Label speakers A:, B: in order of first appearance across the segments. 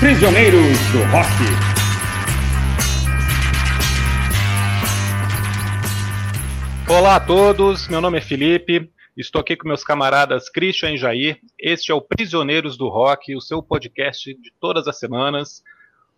A: Prisioneiros do Rock.
B: Olá a todos, meu nome é Felipe, estou aqui com meus camaradas Christian e Jair. Este é o Prisioneiros do Rock, o seu podcast de todas as semanas.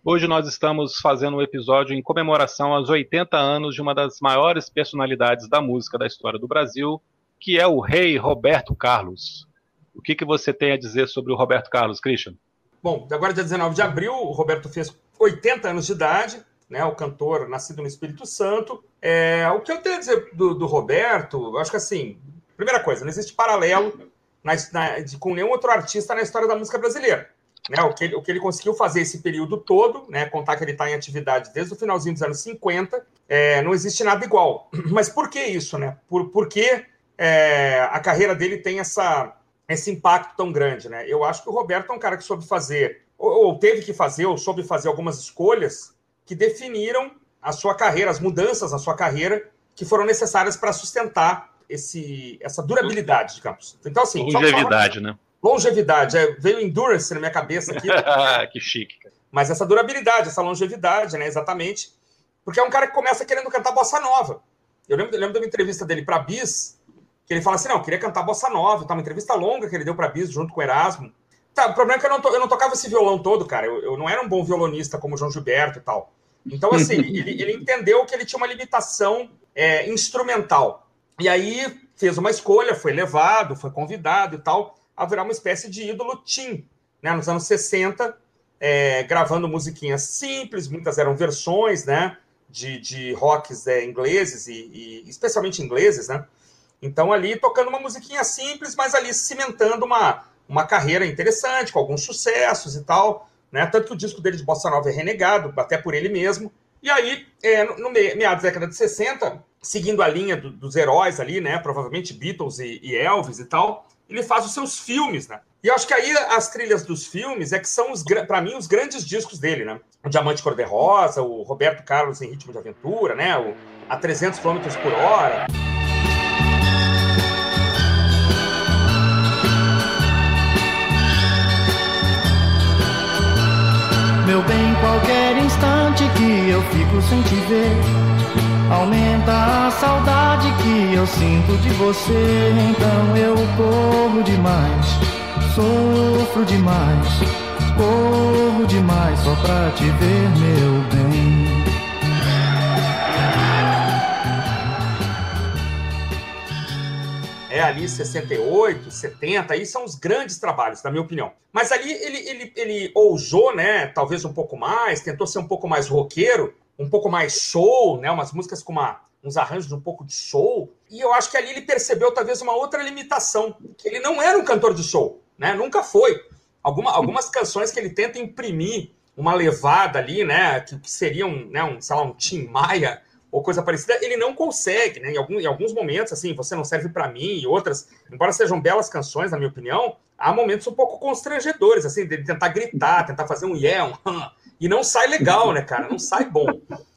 B: Hoje nós estamos fazendo um episódio em comemoração aos 80 anos de uma das maiores personalidades da música da história do Brasil, que é o rei Roberto Carlos. O que, que você tem a dizer sobre o Roberto Carlos, Christian?
C: Bom, agora dia 19 de abril, o Roberto fez 80 anos de idade, né, o cantor nascido no Espírito Santo. É, o que eu tenho a dizer do, do Roberto, acho que assim, primeira coisa, não existe paralelo na, na, de, com nenhum outro artista na história da música brasileira. Né, o, que ele, o que ele conseguiu fazer esse período todo, né, contar que ele está em atividade desde o finalzinho dos anos 50, é, não existe nada igual. Mas por que isso? Né? Por, por que é, a carreira dele tem essa, esse impacto tão grande, né? Eu acho que o Roberto é um cara que soube fazer, ou, ou teve que fazer, ou soube fazer algumas escolhas que definiram a sua carreira, as mudanças na sua carreira que foram necessárias para sustentar esse, essa durabilidade, digamos. Então, assim.
B: Longevidade, né?
C: Longevidade. É, veio endurance na minha cabeça aqui.
B: que chique.
C: Mas essa durabilidade, essa longevidade, né? Exatamente. Porque é um cara que começa querendo cantar bossa nova. Eu lembro, eu lembro de uma entrevista dele para Bis, que ele fala assim: não, queria cantar bossa nova, tá? Uma entrevista longa que ele deu para Bis junto com o Erasmo. Tá, o problema é que eu não, to, eu não tocava esse violão todo, cara. Eu, eu, não era um bom violonista como o João Gilberto e tal. Então, assim, ele, ele, entendeu que ele tinha uma limitação é, instrumental. E aí fez uma escolha, foi levado, foi convidado e tal, a virar uma espécie de ídolo teen, né? Nos anos 60, é, gravando musiquinhas simples, muitas eram versões, né? De, de rocks é, ingleses e, e especialmente ingleses, né? Então, ali tocando uma musiquinha simples, mas ali cimentando uma, uma carreira interessante, com alguns sucessos e tal. Né? Tanto que o disco dele de Bossa Nova é renegado, até por ele mesmo. E aí, é, no meados da década de 60, seguindo a linha do, dos heróis ali, né? Provavelmente Beatles e, e, Elvis e tal, ele faz os seus filmes, né? E acho que aí as trilhas dos filmes é que são, para mim, os grandes discos dele, né? O Diamante Cor-de-Rosa, o Roberto Carlos em Ritmo de Aventura, né? O A 300 km por hora.
D: Eu fico sem te ver, aumenta a saudade que eu sinto de você. Então eu corro demais, sofro demais, corro demais só pra te ver, meu bem.
C: É ali 68, 70, aí são os grandes trabalhos, na minha opinião. Mas ali ele, ele, ele ousou, né, talvez um pouco mais, tentou ser um pouco mais roqueiro, um pouco mais soul, né, umas músicas com uma, uns arranjos um pouco de soul, e eu acho que ali ele percebeu talvez uma outra limitação, que ele não era um cantor de soul, né, nunca foi. Alguma, algumas canções que ele tenta imprimir uma levada ali, né, que, que seria um, né, um, sei lá, um Tim Maia, ou coisa parecida, ele não consegue, né? Em, algum, em alguns momentos, assim, você não serve para mim, e outras, embora sejam belas canções, na minha opinião, há momentos um pouco constrangedores, assim, de tentar gritar, tentar fazer um yeah, um e não sai legal, né, cara? Não sai bom.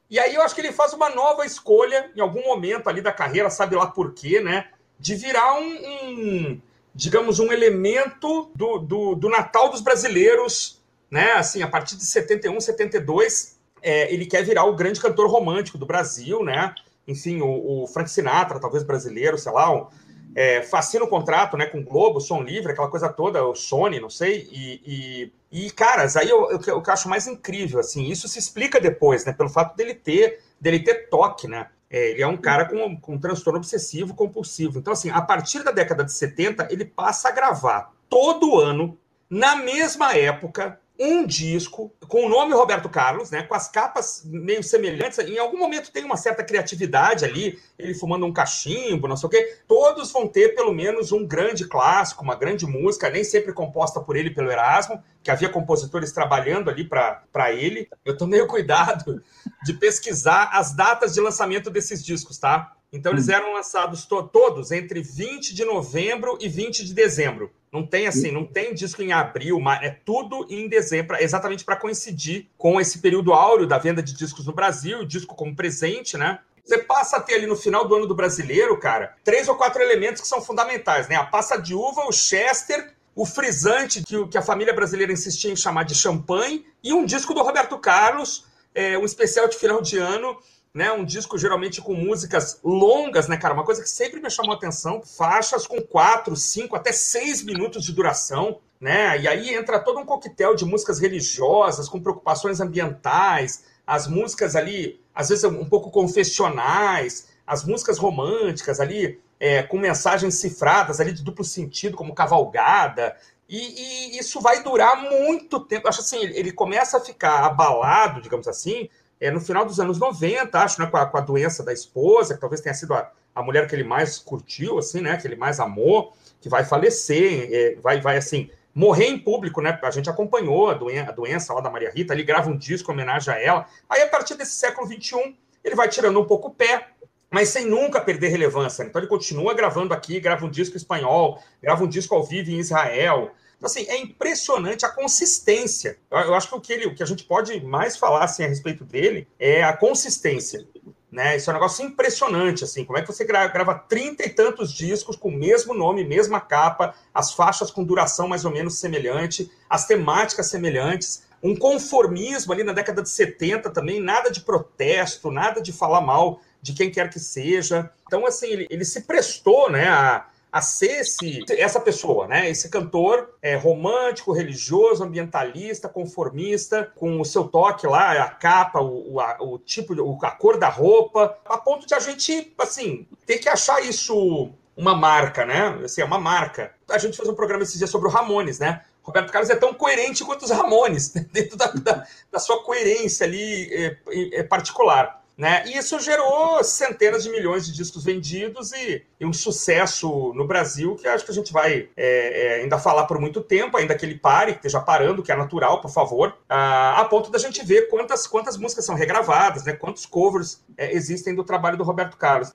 C: E aí eu acho que ele faz uma nova escolha em algum momento ali da carreira, sabe lá por quê, né? De virar um, um digamos, um elemento do, do, do Natal dos brasileiros, né? Assim, a partir de 71, 72, é, ele quer virar o grande cantor romântico do Brasil, né? Enfim, o, o Frank Sinatra, talvez brasileiro, sei lá, um, é, fascina o contrato né, com o Globo, som livre, aquela coisa toda, o Sony, não sei. E, e, e caras, aí eu, eu, eu, acho mais incrível, assim, isso se explica depois, né? Pelo fato dele ter, dele ter toque, né? É, ele é um cara com, com um transtorno obsessivo compulsivo. Então, assim, a partir da década de 70, ele passa a gravar todo ano, na mesma época, um disco com o nome Roberto Carlos, né, com as capas meio semelhantes. Em algum momento tem uma certa criatividade ali, ele fumando um cachimbo, não sei o quê. Todos vão ter pelo menos um grande clássico, uma grande música, nem sempre composta por ele pelo Erasmo, que havia compositores trabalhando ali para ele. Eu tomei o cuidado de pesquisar as datas de lançamento desses discos, tá? Então eles hum. eram lançados to todos entre 20 de novembro e 20 de dezembro. Não tem assim, não tem disco em abril, mas é tudo em dezembro, exatamente para coincidir com esse período áureo da venda de discos no Brasil, disco como presente, né? Você passa a ter ali no final do ano do brasileiro, cara, três ou quatro elementos que são fundamentais, né? A passa de uva, o Chester, o frisante que, que a família brasileira insistia em chamar de champanhe, e um disco do Roberto Carlos, é, um especial de final de ano, né? Um disco geralmente com músicas longas, né, cara? Uma coisa que sempre me chamou atenção, faixas com quatro, cinco, até seis minutos de duração, né? E aí entra todo um coquetel de músicas religiosas, com preocupações ambientais, as músicas ali, às vezes um pouco confessionais, as músicas românticas ali, é, com mensagens cifradas ali de duplo sentido, como cavalgada. E, e isso vai durar muito tempo. Acho assim, ele começa a ficar abalado, digamos assim, é, no final dos anos 90, acho, né, com a, com a doença da esposa, que talvez tenha sido a, a, mulher que ele mais curtiu, assim, né, que ele mais amou, que vai falecer, é, vai, vai, assim, morrer em público, né? A gente acompanhou a, doen a doença lá da Maria Rita, ele grava um disco em homenagem a ela. Aí, a partir desse século XXI, ele vai tirando um pouco o pé, mas sem nunca perder relevância. Então, ele continua gravando aqui, grava um disco espanhol, grava um disco ao vivo em Israel. Então, assim, é impressionante a consistência. Eu acho que o que, ele, o que a gente pode mais falar assim, a respeito dele é a consistência. Né? Isso é um negócio impressionante, assim, como é que você grava trinta e tantos discos com o mesmo nome, mesma capa, as faixas com duração mais ou menos semelhante, as temáticas semelhantes, um conformismo ali na década de 70 também, nada de protesto, nada de falar mal de quem quer que seja. Então, assim, ele, ele se prestou, né, a, a ser esse, essa pessoa, né? Esse cantor é, romântico, religioso, ambientalista, conformista, com o seu toque lá, a capa, o, a, o tipo, a cor da roupa, a ponto de a gente, assim, ter que achar isso uma marca, né? Assim, é uma marca. A gente fez um programa esses dias sobre o Ramones, né? Roberto Carlos é tão coerente quanto os Ramones, dentro da, da, da sua coerência ali é, é particular. Né? E isso gerou centenas de milhões de discos vendidos e, e um sucesso no Brasil que acho que a gente vai é, é, ainda falar por muito tempo, ainda que ele pare, que esteja parando, que é natural, por favor, a, a ponto da gente ver quantas, quantas músicas são regravadas, né? quantos covers é, existem do trabalho do Roberto Carlos.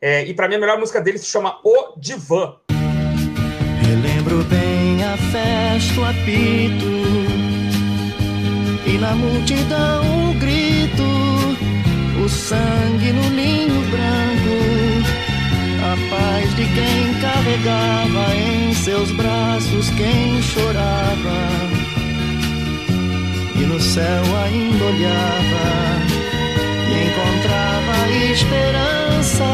C: É, e para mim a melhor música dele se chama O Divã.
D: Relembro bem a festa, o apito e na multidão um grito o sangue no linho branco, a paz de quem carregava em seus braços quem chorava, e no céu ainda olhava e encontrava esperança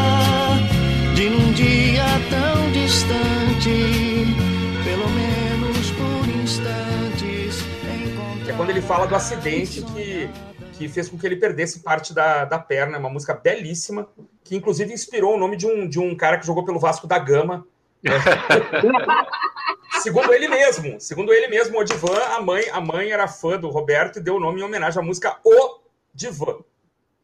D: de num dia tão distante, pelo menos por instantes.
C: É quando ele fala do acidente que que fez com que ele perdesse parte da, da perna. É uma música belíssima, que inclusive inspirou o nome de um, de um cara que jogou pelo Vasco da Gama. segundo ele mesmo, segundo ele mesmo, o Divan, a mãe, a mãe era fã do Roberto e deu o nome em homenagem à música O Divan.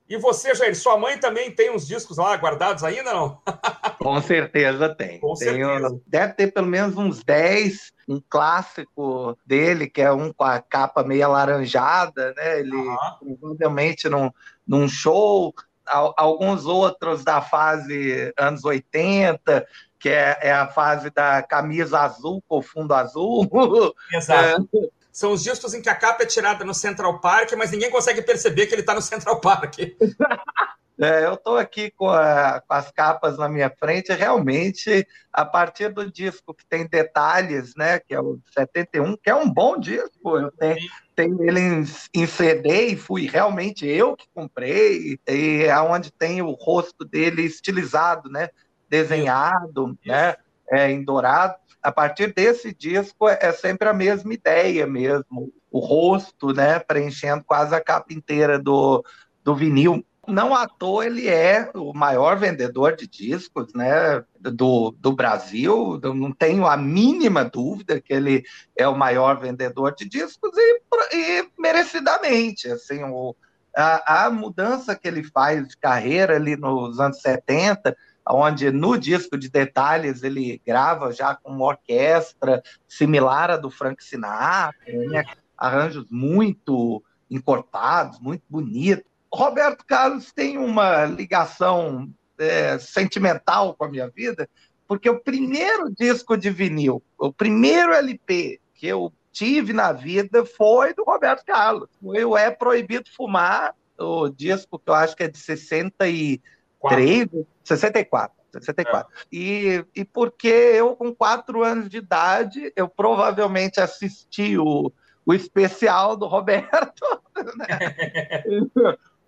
C: E você, Jair, sua mãe também tem uns discos lá guardados ainda, não?
A: Com certeza tem.
C: Com certeza.
A: deve ter pelo menos uns 10, um clássico dele, que é um com a capa meio alaranjada, né? Ele uhum. provavelmente num, num show, alguns outros da fase anos 80, que é, é, a fase da camisa azul com fundo azul.
C: Exato. É, são os discos em que a capa é tirada no Central Park, mas ninguém consegue perceber que ele está no Central Park.
A: É, eu estou aqui com, a, com, as capas na minha frente, realmente, a partir do disco que tem detalhes, né, que é o 71, que é um bom disco, eu tenho, tenho ele em, em, CD e fui realmente eu que comprei, e é onde tem o rosto dele estilizado, né, desenhado, Isso. né, é, em dourado a partir desse disco é sempre a mesma ideia mesmo, o rosto, né, preenchendo quase a capa inteira do, do vinil. Não à toa ele é o maior vendedor de discos, né, do, do Brasil. Eu não tenho a mínima dúvida que ele é o maior vendedor de discos e, e merecidamente, assim, o, a, a mudança que ele faz de carreira ali nos anos 70 onde no disco de detalhes ele grava já com uma orquestra similar à do Frank Sinatra, né? arranjos muito encorpados, muito bonitos. Roberto Carlos tem uma ligação é, sentimental com a minha vida, porque o primeiro disco de vinil, o primeiro LP que eu tive na vida foi do Roberto Carlos. O É Proibido Fumar, o disco que eu acho que é de 60 e 64. 64. 64. É. E, e porque eu, com quatro anos de idade, eu provavelmente assisti o, o especial do Roberto, né?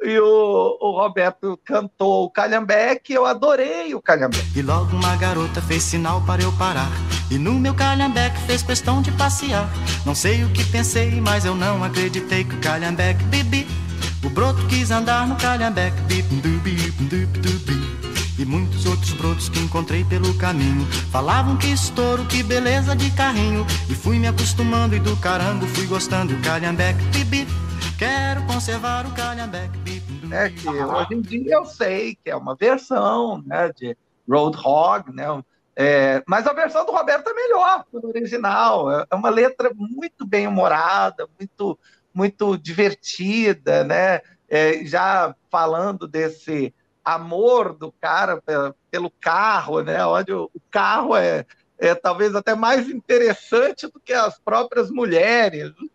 A: e o, o, Roberto cantou o Calhambeque, eu adorei o Calhambeque.
D: E logo uma garota fez sinal para eu parar, e no meu Calhambeque fez questão de passear. Não sei o que pensei, mas eu não acreditei que o Calhambeque bibi. O broto quis andar no Calhambeque, bip, dubi, dubi, dubi. E muitos outros brotos que encontrei pelo caminho Falavam que estouro, que beleza de carrinho E fui me acostumando e do carango fui gostando o Calhambeque, bibi Quero conservar o calhambeque.
A: É que hoje em dia eu sei que é uma versão né, de Roadhog, né? É, mas a versão do Roberto é melhor do original. É, é uma letra muito bem humorada, muito, muito divertida, né? É, já falando desse amor do cara pelo carro, né? Onde o carro é, é talvez até mais interessante do que as próprias mulheres. Uhum.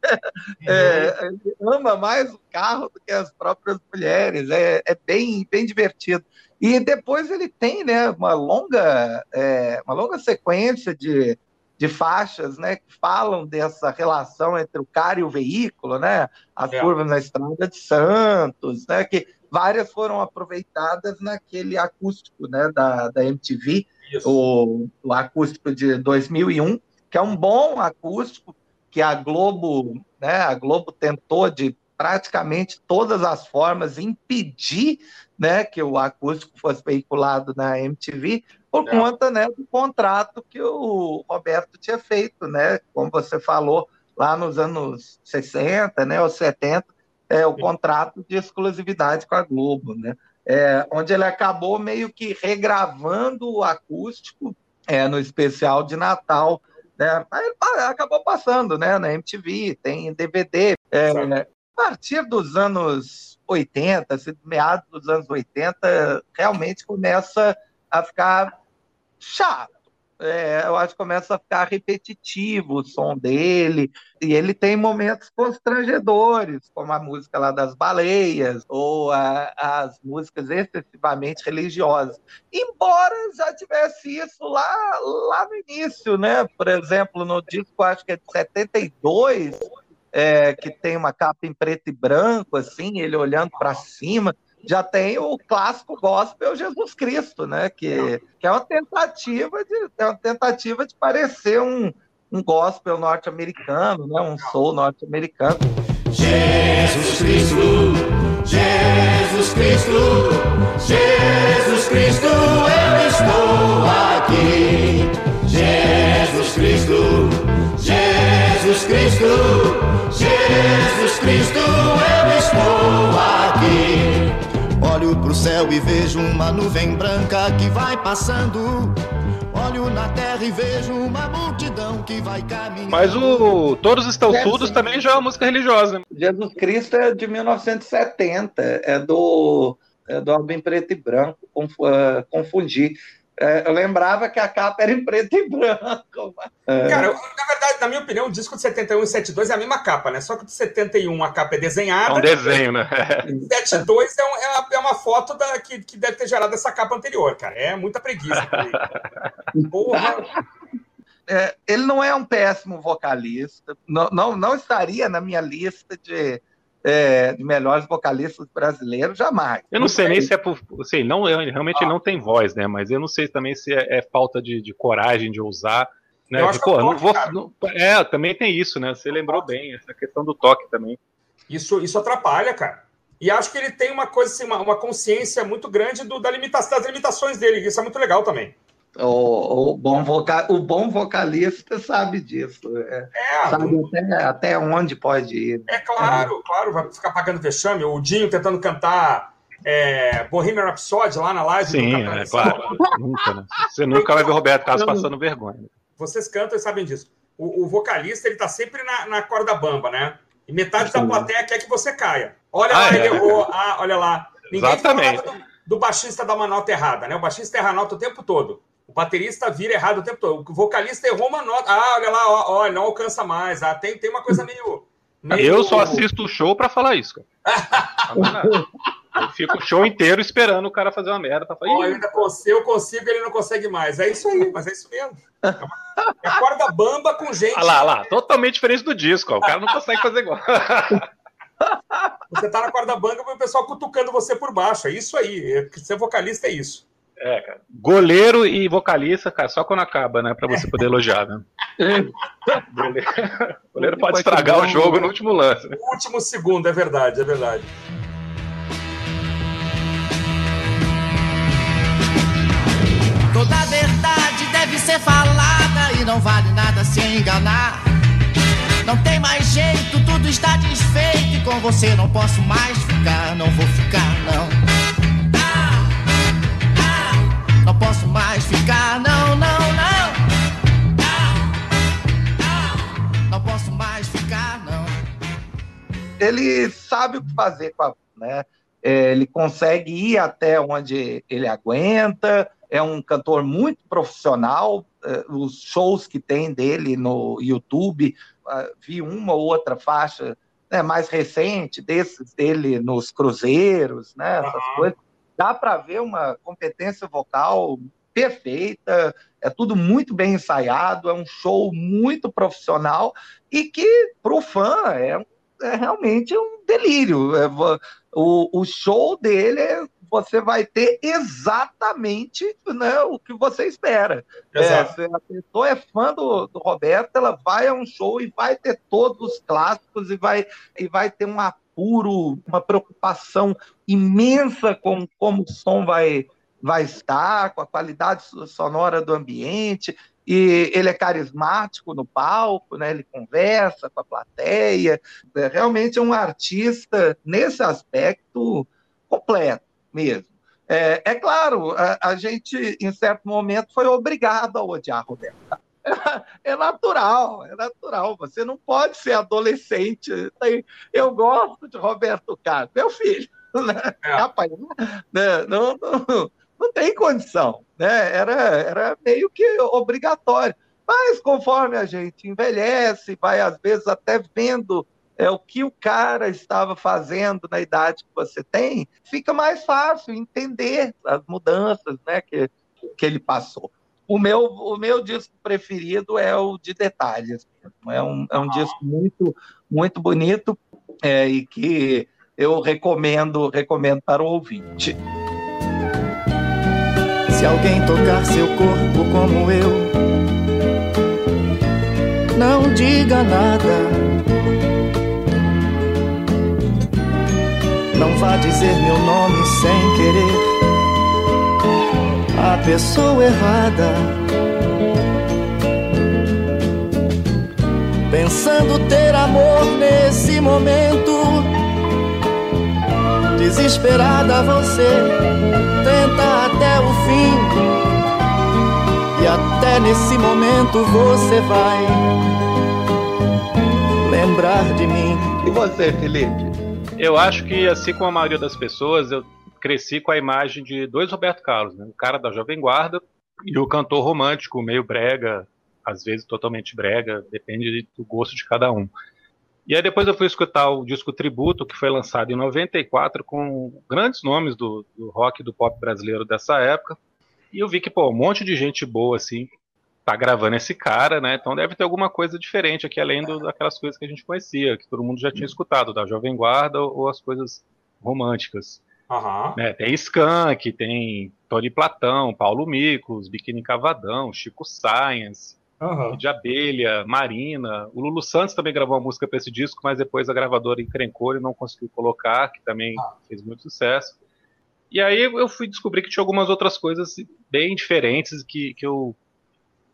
A: É, ele ama mais o carro do que as próprias mulheres. É, é bem, bem divertido. E depois ele tem né, uma, longa, é, uma longa sequência de, de faixas né, que falam dessa relação entre o cara e o veículo, né? As é. curvas na estrada de Santos, né? Que várias foram aproveitadas naquele acústico né, da, da MTV o, o acústico de 2001, que é um bom acústico que a Globo, né, a Globo tentou de praticamente todas as formas impedir, né, que o acústico fosse veiculado na MTV por é. conta, né, do contrato que o Roberto tinha feito, né, como você falou lá nos anos 60, né, ou 70, é o contrato de exclusividade com a Globo, né? é, onde ele acabou meio que regravando o acústico é, no especial de Natal. Né? Aí ele acabou passando né, na MTV, tem DVD. É, a partir dos anos 80, assim, meados dos anos 80, realmente começa a ficar chato é, eu acho que começa a ficar repetitivo o som dele, e ele tem momentos constrangedores, como a música lá das baleias, ou a, as músicas excessivamente religiosas. Embora já tivesse isso lá, lá no início, né? Por exemplo, no disco, acho que é de 72, é, que tem uma capa em preto e branco, assim, ele olhando para cima já tem o clássico gospel Jesus Cristo, né? Que, que é uma tentativa de é uma tentativa de parecer um, um gospel norte-americano, né? Um soul norte-americano.
D: Jesus Cristo, Jesus Cristo, Jesus e vejo uma nuvem branca que vai passando. Olho na terra e vejo uma multidão que vai caminhando.
B: Mas o Todos Estão Surdos também já é uma música religiosa.
A: Jesus Cristo é de 1970, é do, é do álbum preto e branco, é, confundi. É, eu lembrava que a capa era em preto e branco.
C: É. Cara, eu, na verdade, na minha opinião, o disco de 71 e 72 é a mesma capa, né? Só que o de 71 a capa é desenhada.
B: É um desenho, né?
C: 72 é, um, é, uma, é uma foto da, que, que deve ter gerado essa capa anterior, cara. É muita preguiça.
A: Porra. É, ele não é um péssimo vocalista, não, não, não estaria na minha lista de é, melhores vocalistas brasileiros, jamais.
B: Eu não sei nem se é por. Sei, não, realmente ah. ele não tem voz, né? Mas eu não sei também se é, é falta de, de, coragem de usar. Né? De, pô, não vou, não, é, também tem isso, né? Você lembrou bem, essa questão do toque também.
C: Isso, isso atrapalha, cara. E acho que ele tem uma coisa, assim, uma, uma consciência muito grande do, da limitação, das limitações dele. Isso é muito legal também.
A: O, o, bom vocal, o bom vocalista sabe disso. É, é, sabe até, até onde pode ir.
C: É claro, é. claro, vai ficar pagando vexame. O Dinho tentando cantar é, Bohemian Rhapsody lá na live.
B: Sim, é claro. nunca, né? Você nunca vai ver o Roberto Carlos passando vergonha.
C: Vocês cantam e sabem disso. O, o vocalista ele tá sempre na, na corda bamba, né? E metade Sim. da plateia quer que você caia. Olha ah, lá, é? ele errou. Ah, olha lá. Ninguém
B: Exatamente.
C: Do, do, baixista dar uma nota errada, né? O baixista erra a nota o tempo todo. O baterista vira errado o tempo todo. O vocalista errou uma nota. Ah, olha lá, ó, ó não alcança mais. Ah, tem, tem uma coisa meio. meio...
B: Eu só assisto o show para falar isso, cara. Eu fico o show inteiro esperando o cara fazer uma merda pra falar.
C: Oh, eu ainda consigo, eu consigo, ele não consegue mais. É isso aí, mas é isso mesmo. É corda bamba com gente.
B: Olha lá, olha lá, totalmente diferente do disco. Ó. O cara não consegue fazer igual.
C: Você tá na corda bamba e o pessoal cutucando você por baixo. É isso aí. É, ser vocalista é isso.
B: É, cara. Goleiro e vocalista, cara, só quando acaba, né? Pra você poder elogiar, né? goleiro, goleiro pode estragar o jogo no último lance.
C: Né? último segundo, é verdade, é verdade.
D: Toda verdade deve ser falada e não vale nada se enganar. Não tem mais jeito, tudo está desfeito e com você não posso mais ficar, não vou ficar, não. Não posso mais ficar, não, não, não. Não posso mais ficar, não.
A: Ele sabe o que fazer com a. Né? É, ele consegue ir até onde ele aguenta, é um cantor muito profissional. É, os shows que tem dele no YouTube, ah, vi uma ou outra faixa né, mais recente desses dele nos cruzeiros, né, essas uhum. coisas dá para ver uma competência vocal perfeita, é tudo muito bem ensaiado, é um show muito profissional e que para o fã é, é, realmente um delírio. É, o, o show dele é, você vai ter exatamente né, o que você espera. É, se a pessoa é fã do, do Roberto, ela vai a um show e vai ter todos os clássicos e vai, e vai ter um apuro, uma preocupação imensa com como o som vai, vai estar, com a qualidade sonora do ambiente. E ele é carismático no palco, né? ele conversa com a plateia. É, realmente é um artista, nesse aspecto, completo mesmo. É, é claro, a, a, gente, em certo momento, foi obrigado a odiar Roberto é natural, é natural. Você não pode ser adolescente. Eu gosto de Roberto Carlos, meu filho. Né? É. Rapaz, né? não, não, não tem condição. Né? Era, era meio que obrigatório. Mas conforme a gente envelhece, vai às vezes até vendo é, o que o cara estava fazendo na idade que você tem, fica mais fácil entender as mudanças né, que, que ele passou. O meu, o meu disco preferido é o de detalhes. É um, é um disco muito, muito bonito é, e que eu recomendo, recomendo para o ouvinte.
D: Se alguém tocar seu corpo como eu, não diga nada. Não vá dizer meu nome sem querer a pessoa errada. Pensando ter amor nesse momento, desesperada você tenta até o fim. E até nesse momento você vai lembrar de mim.
A: E você, Felipe?
B: Eu acho que, assim como a maioria das pessoas, eu cresci com a imagem de dois Roberto Carlos, né? o cara da Jovem Guarda e o cantor romântico, meio brega, às vezes totalmente brega, depende do gosto de cada um. E aí depois eu fui escutar o disco Tributo, que foi lançado em 94, com grandes nomes do, do rock e do pop brasileiro dessa época. E eu vi que, pô, um monte de gente boa, assim, tá gravando esse cara, né? Então deve ter alguma coisa diferente aqui, além do, daquelas coisas que a gente conhecia, que todo mundo já tinha escutado, da Jovem Guarda ou, ou as coisas românticas.
C: Uhum.
B: Né, tem Skank, tem Tony Platão, Paulo Micos, Biquíni Cavadão, Chico Science, uhum. de Abelha, Marina. O Lulu Santos também gravou uma música para esse disco, mas depois a gravadora encrencou e não conseguiu colocar, que também ah. fez muito sucesso. E aí eu fui descobrir que tinha algumas outras coisas bem diferentes que, que eu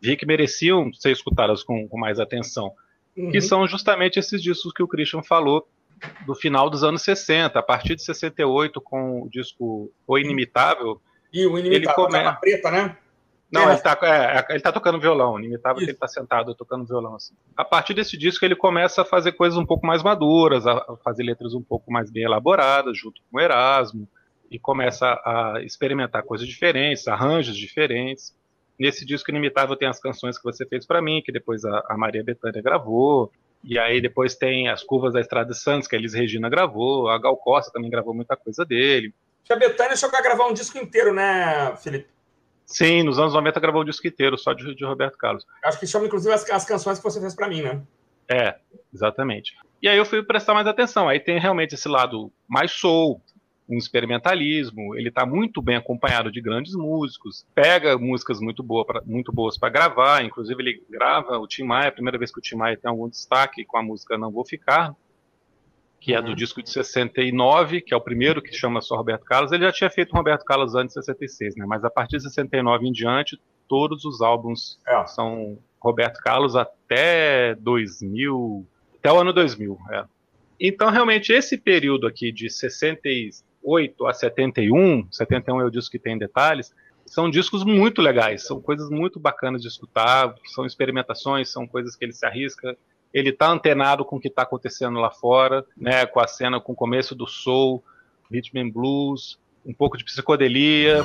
B: vi que mereciam ser escutadas com, com mais atenção. Uhum. Que são justamente esses discos que o Christian falou, do final dos anos 60. A partir de 68, com o disco O Inimitável.
C: E o Inimitável, ele come... preta, né?
B: Não, é. ele, tá, é, ele tá tocando violão, inimitável que ele tá sentado tocando violão. Assim. A partir desse disco, ele começa a fazer coisas um pouco mais maduras, a fazer letras um pouco mais bem elaboradas, junto com o Erasmo, e começa a experimentar coisas diferentes, arranjos diferentes. Nesse disco Inimitável tem as canções que você fez para mim, que depois a, a Maria Bethânia gravou, E aí depois tem as curvas da Estrada de Santos, que a Elis Regina gravou, a Gal Costa também gravou muita coisa dele.
C: A Betânia chegou a gravar um disco inteiro, né, Felipe?
B: Sim, nos anos 90 gravou o disco inteiro, só de, de Roberto Carlos.
C: Acho que chama, inclusive, as, as canções que você fez para mim, né?
B: É, exatamente. E aí eu fui prestar mais atenção. Aí tem realmente esse lado mais soul, um experimentalismo. Ele está muito bem acompanhado de grandes músicos, pega músicas muito, boa pra, muito boas para gravar. Inclusive, ele grava o Tim Maia, a primeira vez que o Tim Maia tem algum destaque com a música Não Vou Ficar, que é do uhum. disco de 69, que é o primeiro que chama só Roberto Carlos. Ele já tinha feito Roberto Carlos antes de 66, né? mas a partir de 69 em diante, todos os álbuns é. são Roberto Carlos até 2000, até o ano 2000. É. Então, realmente, esse período aqui de 68 a 71, 71 é o disco que tem detalhes, são discos muito legais, são coisas muito bacanas de escutar, são experimentações, são coisas que ele se arrisca. Ele está antenado com o que está acontecendo lá fora, né, com a cena, com o começo do soul, rhythm and blues, um pouco de psicodelia.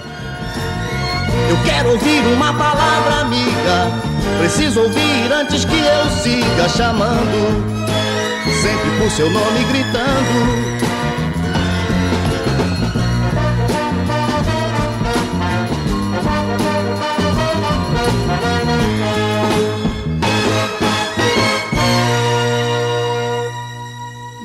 D: Eu quero ouvir uma palavra amiga, preciso ouvir antes que eu siga chamando sempre por seu nome gritando.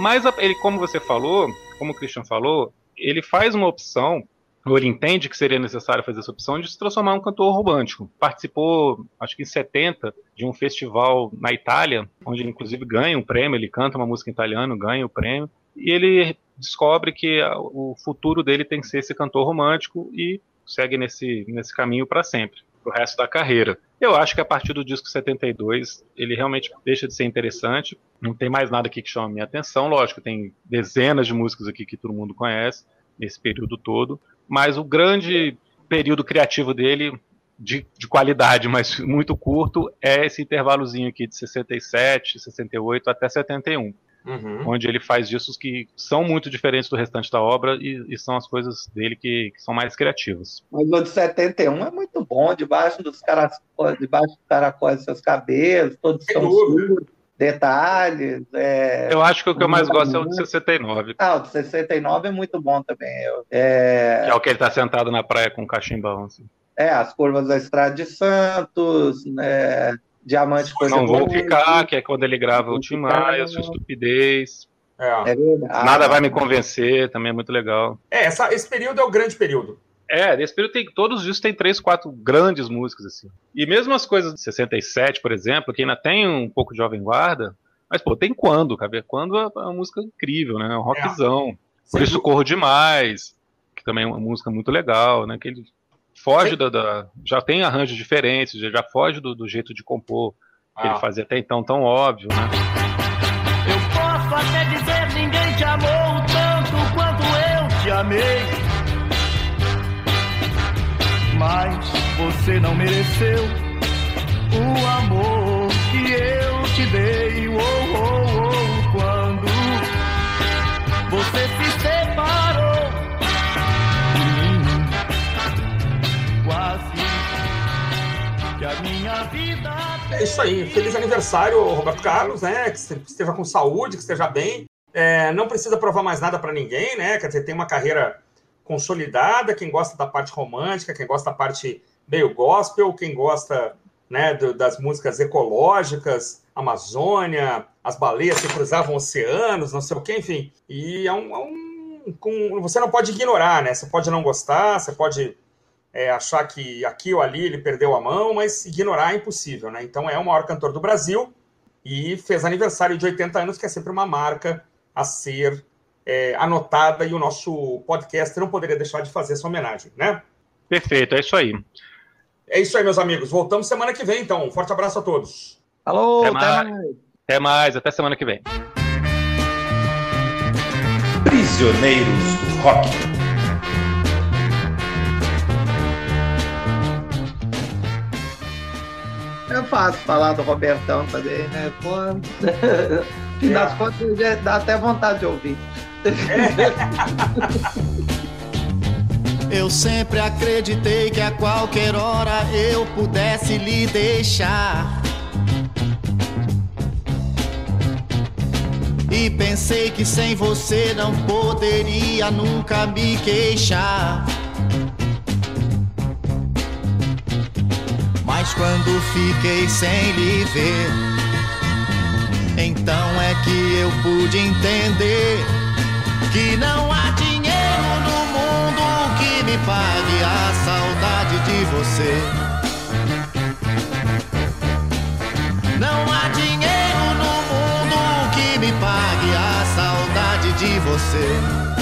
B: Mas ele, como você falou, como o Christian falou, ele faz uma opção ou ele entende que seria necessário fazer essa opção de se transformar em um cantor romântico. Participou, acho que em 70, de um festival na Itália, onde ele inclusive ganha um prêmio, ele canta uma música em italiano, ganha o prêmio, e ele descobre que o futuro dele tem que ser esse cantor romântico e segue nesse, nesse caminho para sempre, pro resto da carreira. Eu acho que a partir do disco 72 ele realmente deixa de ser interessante. Não tem mais nada aqui que chama a minha atenção. Lógico, tem dezenas de músicas aqui que todo mundo conhece nesse período todo mas o grande período criativo dele, de, de, qualidade, mas muito curto, é esse intervalozinho aqui de 67, 68 até 71. Uhum. Onde ele faz discos que são muito diferentes do restante da obra e, e são as coisas dele que, que, são mais criativas.
A: Mas o de 71 é muito bom, debaixo dos caracóis, debaixo dos caracóis dos seus cabelos, todos são suros detalhes. É...
B: Eu acho que o que eu mais gosto é o de 69.
A: Ah, o de 69 é muito bom também. É...
B: Que é o que ele está sentado na praia com o cachimbão. Assim.
A: É, as curvas da Estrada de Santos, né? Diamante
B: Coisa Não vou ficar, que é quando ele grava o Tim Maia, Sua Estupidez. É. é Nada vai me convencer, também é muito legal.
C: É, essa, esse período é o grande período.
B: É, nesse período tem, todos os discos tem três, quatro grandes músicas, assim. E mesmo as coisas de 67, por exemplo, que ainda tem um pouco de Jovem Guarda, mas, pô, tem quando, cara? Quando é uma música incrível, né? É um rockzão. É. Por isso Corro Demais, que também é uma música muito legal, né? Que ele foge da, da, Já tem arranjos diferentes, já foge do, do jeito de compor que ah. ele fazia até então tão óbvio, né?
D: Eu posso até dizer ninguém te amou tanto quanto eu te amei mas você não mereceu o amor que eu te dei.
C: É isso aí. Feliz aniversário, Roberto Carlos, né? Que esteja com saúde, que esteja bem. É, não precisa provar mais nada para ninguém, né? Quer dizer, tem uma carreira consolidada, quem gosta da parte romântica, quem gosta da parte meio gospel, quem gosta né, do, das músicas ecológicas, Amazônia, as baleias que cruzavam oceanos, não sei o que, enfim. E é um, é um com, você não pode ignorar, né? Você pode não gostar, você pode é, achar que aqui ou ali ele perdeu a mão, mas ignorar é impossível, né? Então é o maior cantor do Brasil e fez aniversário de 80 anos, que é sempre uma marca a ser é, anotada e o nosso podcast não poderia deixar de fazer essa homenagem, né?
B: Perfeito, é isso aí.
C: É isso aí, meus amigos. Voltamos semana que vem, então. Um forte abraço a todos.
A: Alô, até, até mais. mais.
B: Até mais, até semana que vem.
E: Prisioneiros do Rock.
A: Fácil falar do Robertão também, né? Pô, fim das contas, dá até vontade de ouvir.
D: Eu sempre acreditei que a qualquer hora eu pudesse lhe deixar. E pensei que sem você não poderia nunca me queixar. Mas quando fiquei sem lhe ver, então é que eu pude entender que não há dinheiro no mundo que me pague a saudade de você. Não há dinheiro no mundo que me pague a saudade de você.